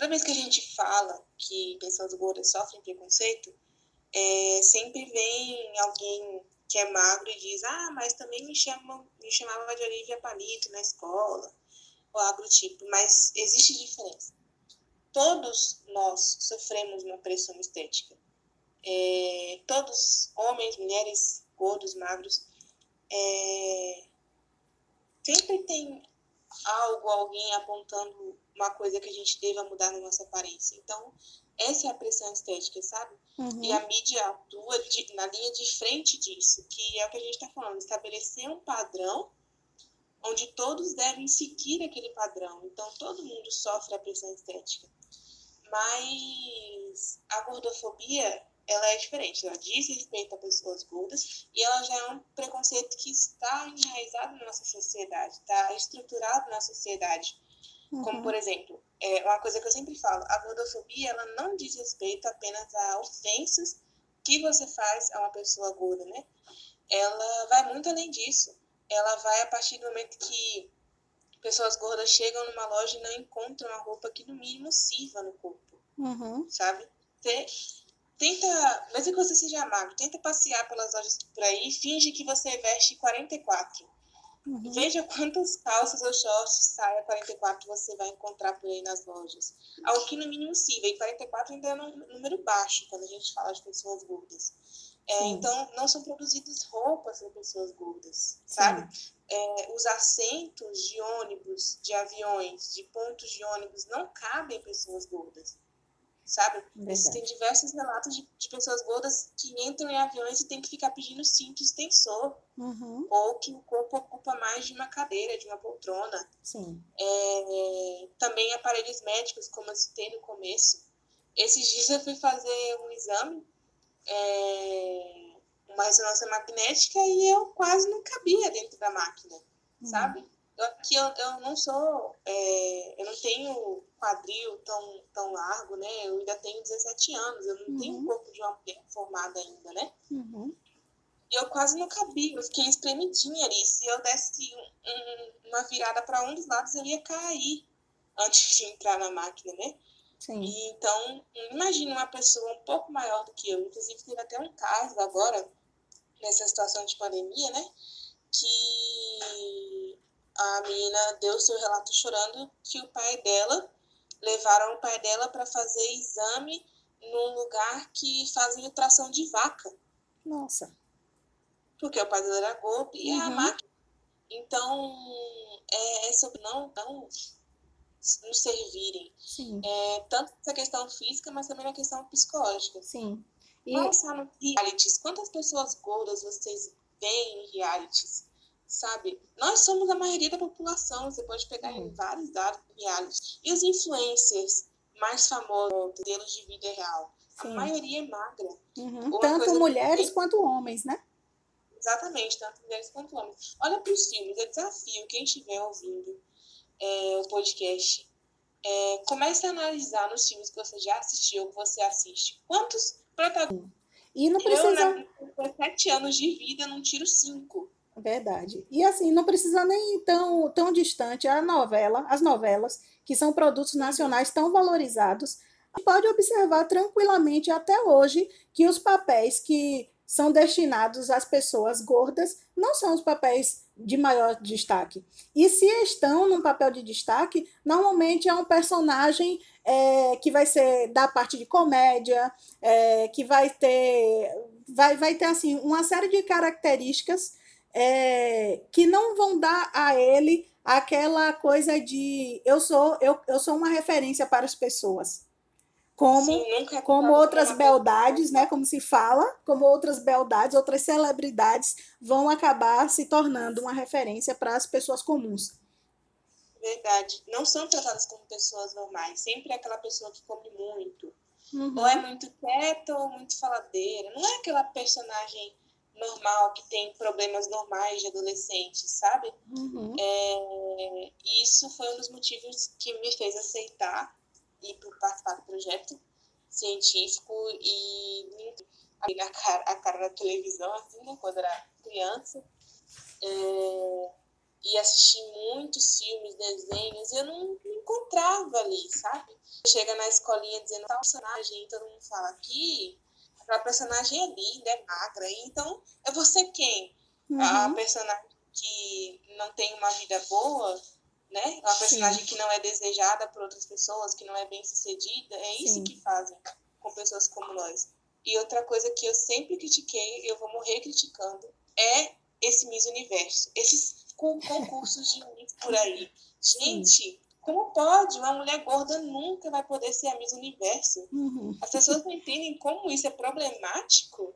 toda vez que a gente fala que pessoas gordas sofrem preconceito, é, sempre vem alguém que é magro e diz, ah, mas também me, chamam, me chamava de Olivia Palito na escola, ou algo tipo. Mas existe diferença. Todos nós sofremos uma pressão estética. É, todos, homens, mulheres, gordos, magros, é, sempre tem algo, alguém apontando uma coisa que a gente deva mudar na nossa aparência. Então, essa é a pressão estética, sabe? Uhum. E a mídia atua de, na linha de frente disso, que é o que a gente está falando, estabelecer um padrão onde todos devem seguir aquele padrão. Então, todo mundo sofre a pressão estética. Mas a gordofobia, ela é diferente. Ela diz respeito a pessoas gordas e ela já é um preconceito que está enraizado na nossa sociedade, está estruturado na sociedade. Uhum. Como, por exemplo, é uma coisa que eu sempre falo, a gordofobia, ela não diz respeito apenas a ofensas que você faz a uma pessoa gorda, né? Ela vai muito além disso. Ela vai a partir do momento que pessoas gordas chegam numa loja e não encontram uma roupa que no mínimo sirva no corpo, uhum. sabe? Tenta, mesmo que você seja magro, tenta passear pelas lojas por aí e finge que você veste 44. Uhum. Veja quantas calças ou shorts, saia 44 você vai encontrar por aí nas lojas. Algo que no mínimo sirva. E 44 ainda é um número baixo quando a gente fala de pessoas gordas. É, então, não são produzidas roupas para pessoas gordas, sabe? É, os assentos de ônibus, de aviões, de pontos de ônibus não cabem em pessoas gordas sabe? Existem diversos relatos de, de, pessoas gordas que entram em aviões e tem que ficar pedindo cinto extensor, uhum. ou que o corpo ocupa mais de uma cadeira, de uma poltrona. Sim. É, também aparelhos médicos, como eu citei no começo. Esses dias eu fui fazer um exame, é, uma ressonância magnética, e eu quase não cabia dentro da máquina, uhum. sabe? Que eu, eu não sou, é, eu não tenho quadril tão, tão largo, né? Eu ainda tenho 17 anos, eu não uhum. tenho o corpo de uma mulher formada ainda, né? Uhum. E eu quase não cabia, eu fiquei espremidinha ali. Se eu desse um, um, uma virada para um dos lados, eu ia cair antes de entrar na máquina, né? Sim. E, então, imagine uma pessoa um pouco maior do que eu. Inclusive, teve até um caso agora, nessa situação de pandemia, né? Que a menina deu seu relato chorando que o pai dela levaram o pai dela para fazer exame num lugar que fazia tração de vaca. Nossa. Porque o pai dela era golpe e uhum. a máquina. Então, é, é sobre não, não nos servirem. Sim. É, tanto essa questão física, mas também na questão psicológica. Sim. E... Pensar no realities. Quantas pessoas gordas vocês veem em realities? Sabe? Nós somos a maioria da população, você pode pegar em vários dados reais. E os influencers mais famosos, modelos de vida real, Sim. a maioria é magra. Uhum. Tanto mulheres que... quanto homens, né? Exatamente, tanto mulheres quanto homens. Olha para os filmes, eu desafio quem estiver ouvindo é, o podcast, é, comece a analisar nos filmes que você já assistiu, que você assiste. Quantos protagonistas? E não precisa... Eu, na, 17 anos de vida, não tiro cinco. Verdade. E assim, não precisa nem tão, tão distante a novela, as novelas, que são produtos nacionais tão valorizados, pode observar tranquilamente até hoje que os papéis que são destinados às pessoas gordas não são os papéis de maior destaque. E se estão num papel de destaque, normalmente é um personagem é, que vai ser da parte de comédia, é, que vai ter, vai, vai ter assim uma série de características é, que não vão dar a ele aquela coisa de eu sou eu, eu sou uma referência para as pessoas. Como Sim, como outras beldades né como se fala como outras beldades outras celebridades vão acabar se tornando uma referência para as pessoas comuns. Verdade. Não são tratadas como pessoas normais. Sempre é aquela pessoa que come muito. Uhum. ou é muito quieta ou muito faladeira. Não é aquela personagem normal, que tem problemas normais de adolescente, sabe? Uhum. É, isso foi um dos motivos que me fez aceitar e participar do projeto científico e ali na cara, a cara da televisão, assim, né, quando era criança. É, e assisti muitos filmes, desenhos, e eu não me encontrava ali, sabe? Chega na escolinha dizendo tal personagem, todo mundo fala aqui, aquela personagem é linda, é magra, então é você quem? Uhum. A personagem que não tem uma vida boa, né? Uma personagem Sim. que não é desejada por outras pessoas, que não é bem sucedida, é isso Sim. que fazem com pessoas como nós. E outra coisa que eu sempre critiquei, eu vou morrer criticando, é esse Miss Universo, esses concursos de Miss por aí. Gente, como pode? Uma mulher gorda nunca vai poder ser a Miss Universo. Uhum. As pessoas não entendem como isso é problemático,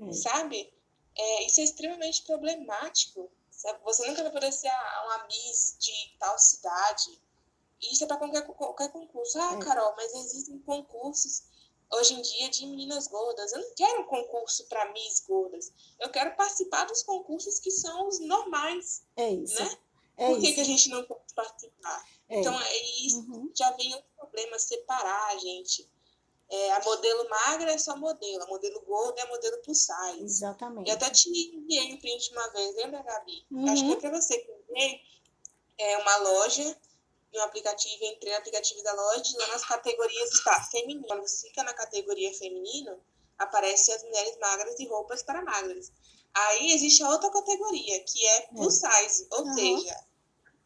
é. sabe? É, isso é extremamente problemático. Sabe? Você nunca vai poder ser uma Miss de tal cidade. Isso é para qualquer, qualquer concurso. Ah, é. Carol, mas existem concursos hoje em dia de meninas gordas. Eu não quero um concurso para Miss gordas. Eu quero participar dos concursos que são os normais. É isso. Né? É Por que, isso. que a gente não pode participar? É. Então, é isso. Uhum. Já vem outro problema, separar a gente. É, a modelo magra é só modelo, a modelo gorda é modelo plus size. Exatamente. Eu até te enviei um print uma vez, lembra, Gabi? Uhum. Acho que é para você que enviei. É uma loja no aplicativo, entrei no aplicativo da loja, lá nas categorias está feminino. Quando você fica na categoria feminino, aparece as mulheres magras e roupas para magras. Aí existe a outra categoria, que é plus é. size, ou uhum. seja,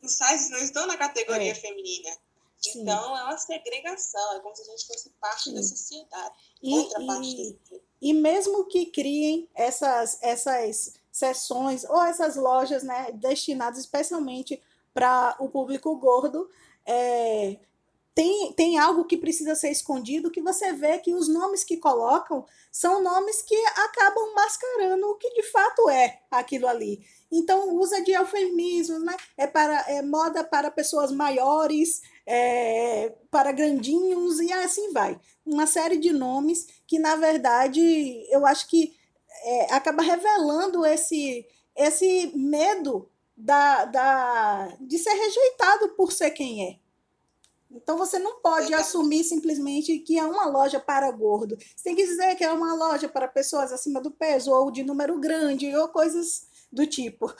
plus size não estão na categoria é. feminina. Sim. Então, é uma segregação, é como se a gente fosse parte Sim. da sociedade, e, outra parte e, da. E mesmo que criem essas, essas sessões ou essas lojas né, destinadas especialmente para o público gordo, é, tem, tem algo que precisa ser escondido que você vê que os nomes que colocam são nomes que acabam mascarando o que de fato é aquilo ali. Então, usa de eufemismos, né? É, para, é moda para pessoas maiores, é, para grandinhos e assim vai. Uma série de nomes que, na verdade, eu acho que é, acaba revelando esse, esse medo da, da, de ser rejeitado por ser quem é. Então você não pode assumir simplesmente que é uma loja para gordo. Você tem que dizer que é uma loja para pessoas acima do peso ou de número grande ou coisas do tipo.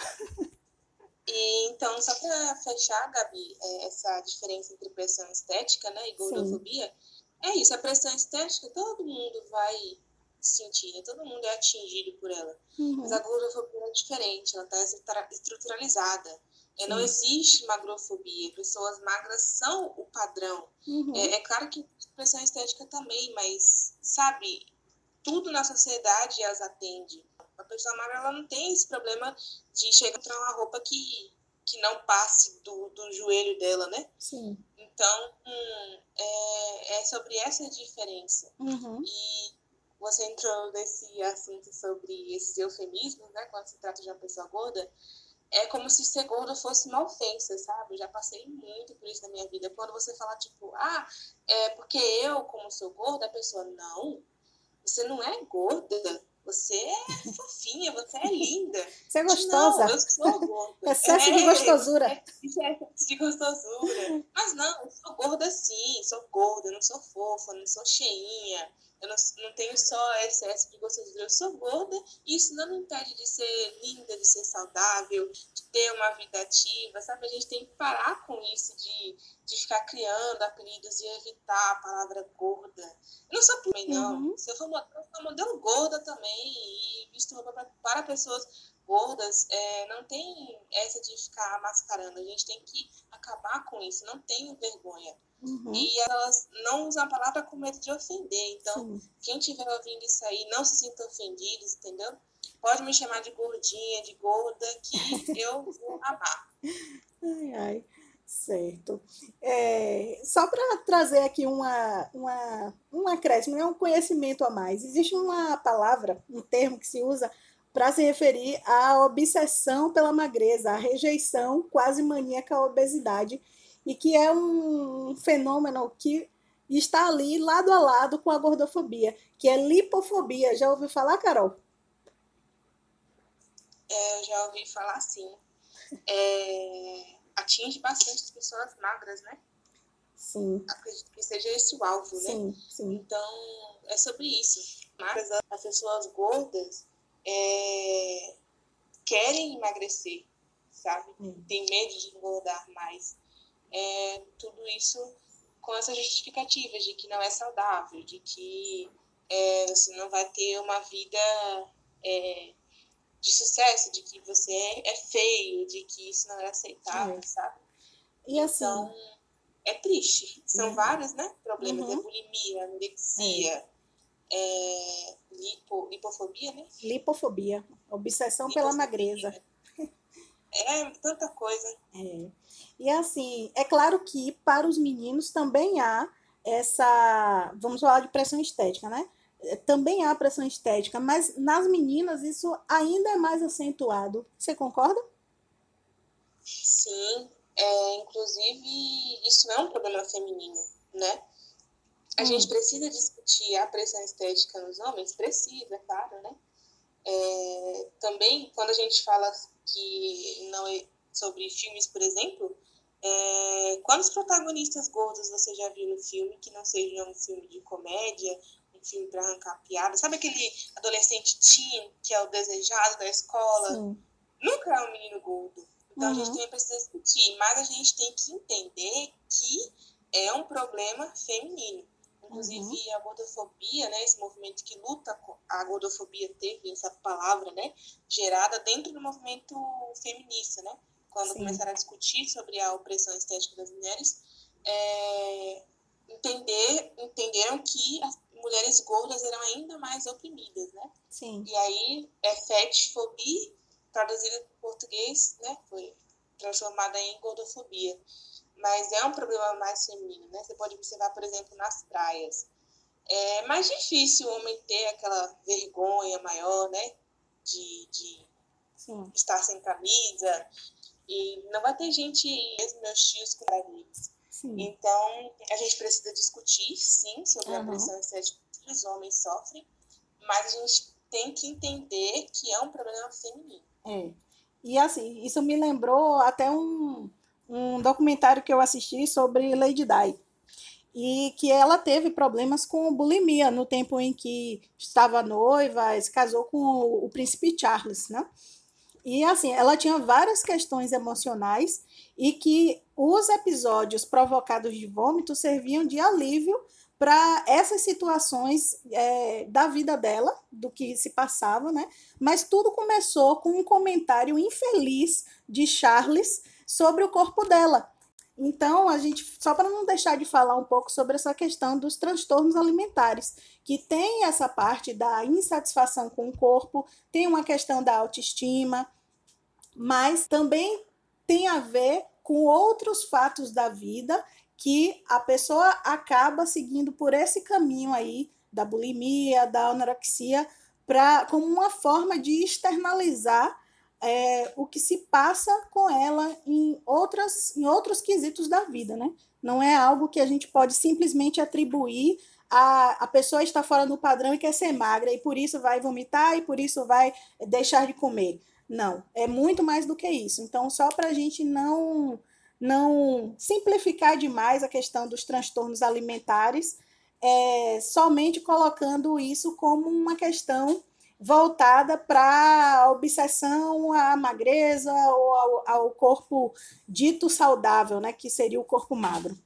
E, então, só para fechar, Gabi, é, essa diferença entre pressão estética né, e gordofobia, Sim. é isso, a pressão estética todo mundo vai sentir, né? todo mundo é atingido por ela. Uhum. Mas a gordofobia é diferente, ela está estruturalizada. É, não existe magrofobia, pessoas magras são o padrão. Uhum. É, é, claro que pressão estética também, mas, sabe, tudo na sociedade as atende. A pessoa magra ela não tem esse problema de chegar a uma roupa que, que não passe do, do joelho dela, né? Sim. Então, hum, é, é sobre essa diferença. Uhum. E você entrou nesse assunto sobre esses eufemismos, né? Quando se trata de uma pessoa gorda, é como se ser gorda fosse uma ofensa, sabe? Eu já passei muito por isso na minha vida. Quando você fala, tipo, ah, é porque eu, como sou gorda, a pessoa, não, você não é gorda, você é fofinha, você é linda. Você é gostosa. Não, eu sou gorda. Excesso é, de gostosura. É, é excesso de gostosura. Mas não, eu sou gorda sim, sou gorda, não sou fofa, não sou cheinha eu não, não tenho só excesso de gostosura, eu sou gorda e isso não me impede de ser linda, de ser saudável, de ter uma vida ativa, sabe? A gente tem que parar com isso de, de ficar criando apelidos e evitar a palavra gorda. Eu não sou também, não. Uhum. Se eu for modelo, eu sou modelo gorda também e visto roupa pra, para pessoas gordas, é, não tem essa de ficar mascarando. A gente tem que acabar com isso, não tenho vergonha. Uhum. E elas não usam a palavra com medo de ofender. Então, Sim. quem estiver ouvindo isso aí, não se sinta ofendidos, entendeu? Pode me chamar de gordinha, de gorda, que eu vou amar. Ai, ai. Certo. É, só para trazer aqui uma, uma, um acréscimo, é um conhecimento a mais. Existe uma palavra, um termo que se usa para se referir à obsessão pela magreza, à rejeição quase maníaca à obesidade, e que é um fenômeno que está ali lado a lado com a gordofobia, que é lipofobia. Já ouviu falar, Carol? É, eu já ouvi falar sim. É, atinge bastante as pessoas magras, né? Sim. Acredito que seja esse o alvo, né? Sim, sim. Então, é sobre isso. Magras, as pessoas gordas é, querem emagrecer, sabe? Hum. Tem medo de engordar mais. É, tudo isso com essa justificativa de que não é saudável, de que é, você não vai ter uma vida é, de sucesso, de que você é, é, feio, de que isso não é aceitável, é. sabe? E assim, então, é triste. São uhum. vários né, problemas, uhum. é bulimia, anorexia, é. lipo, lipofobia, né? Lipofobia, obsessão lipofobia. pela magreza. É, tanta coisa. É. E assim, é claro que para os meninos também há essa, vamos falar de pressão estética, né? É, também há pressão estética, mas nas meninas isso ainda é mais acentuado. Você concorda? Sim, é, inclusive isso não é um problema feminino, né? A hum. gente precisa discutir a pressão estética nos homens? Precisa, claro, né? É, também, quando a gente fala que não é sobre filmes, por exemplo, é, quantos protagonistas gordos você já viu no filme que não seja um filme de comédia, um filme para arrancar piada? Sabe aquele adolescente teen que é o desejado da escola? Sim. Nunca é um menino gordo. Então uhum. a gente uhum. também precisa discutir, mas a gente tem que entender que é um problema feminino. Inclusive uhum. a gordofobia, né, esse movimento que luta a gordofobia teve essa palavra, né, gerada dentro do movimento feminista, né? Quando Sim. começaram a discutir sobre a opressão estética das mulheres, é, entender, entenderam que as mulheres gordas eram ainda mais oprimidas, né? Sim. E aí é fetfobia, traduzida em português, né, foi transformada em gordofobia mas é um problema mais feminino, né? Você pode observar, por exemplo, nas praias. É mais difícil o homem ter aquela vergonha maior, né? De, de estar sem camisa. E não vai ter gente, mesmo meus tios, com amigos. Então, a gente precisa discutir, sim, sobre uhum. a pressão estética que os homens sofrem, mas a gente tem que entender que é um problema feminino. É. E assim, isso me lembrou até um, um documentário que eu assisti sobre Lady Di. E que ela teve problemas com bulimia no tempo em que estava noiva, se casou com o, o príncipe Charles, né? E assim, ela tinha várias questões emocionais e que os episódios provocados de vômito serviam de alívio para essas situações é, da vida dela, do que se passava, né? Mas tudo começou com um comentário infeliz de Charles sobre o corpo dela. Então, a gente, só para não deixar de falar um pouco sobre essa questão dos transtornos alimentares, que tem essa parte da insatisfação com o corpo, tem uma questão da autoestima, mas também tem a ver com outros fatos da vida que a pessoa acaba seguindo por esse caminho aí da bulimia, da anorexia, pra, como uma forma de externalizar é, o que se passa com ela em, outras, em outros quesitos da vida, né? Não é algo que a gente pode simplesmente atribuir a, a pessoa está fora do padrão e quer ser magra, e por isso vai vomitar e por isso vai deixar de comer. Não, é muito mais do que isso. Então, só para a gente não, não simplificar demais a questão dos transtornos alimentares, é, somente colocando isso como uma questão voltada para a obsessão à magreza ou ao, ao, corpo dito saudável, né, que seria o corpo magro.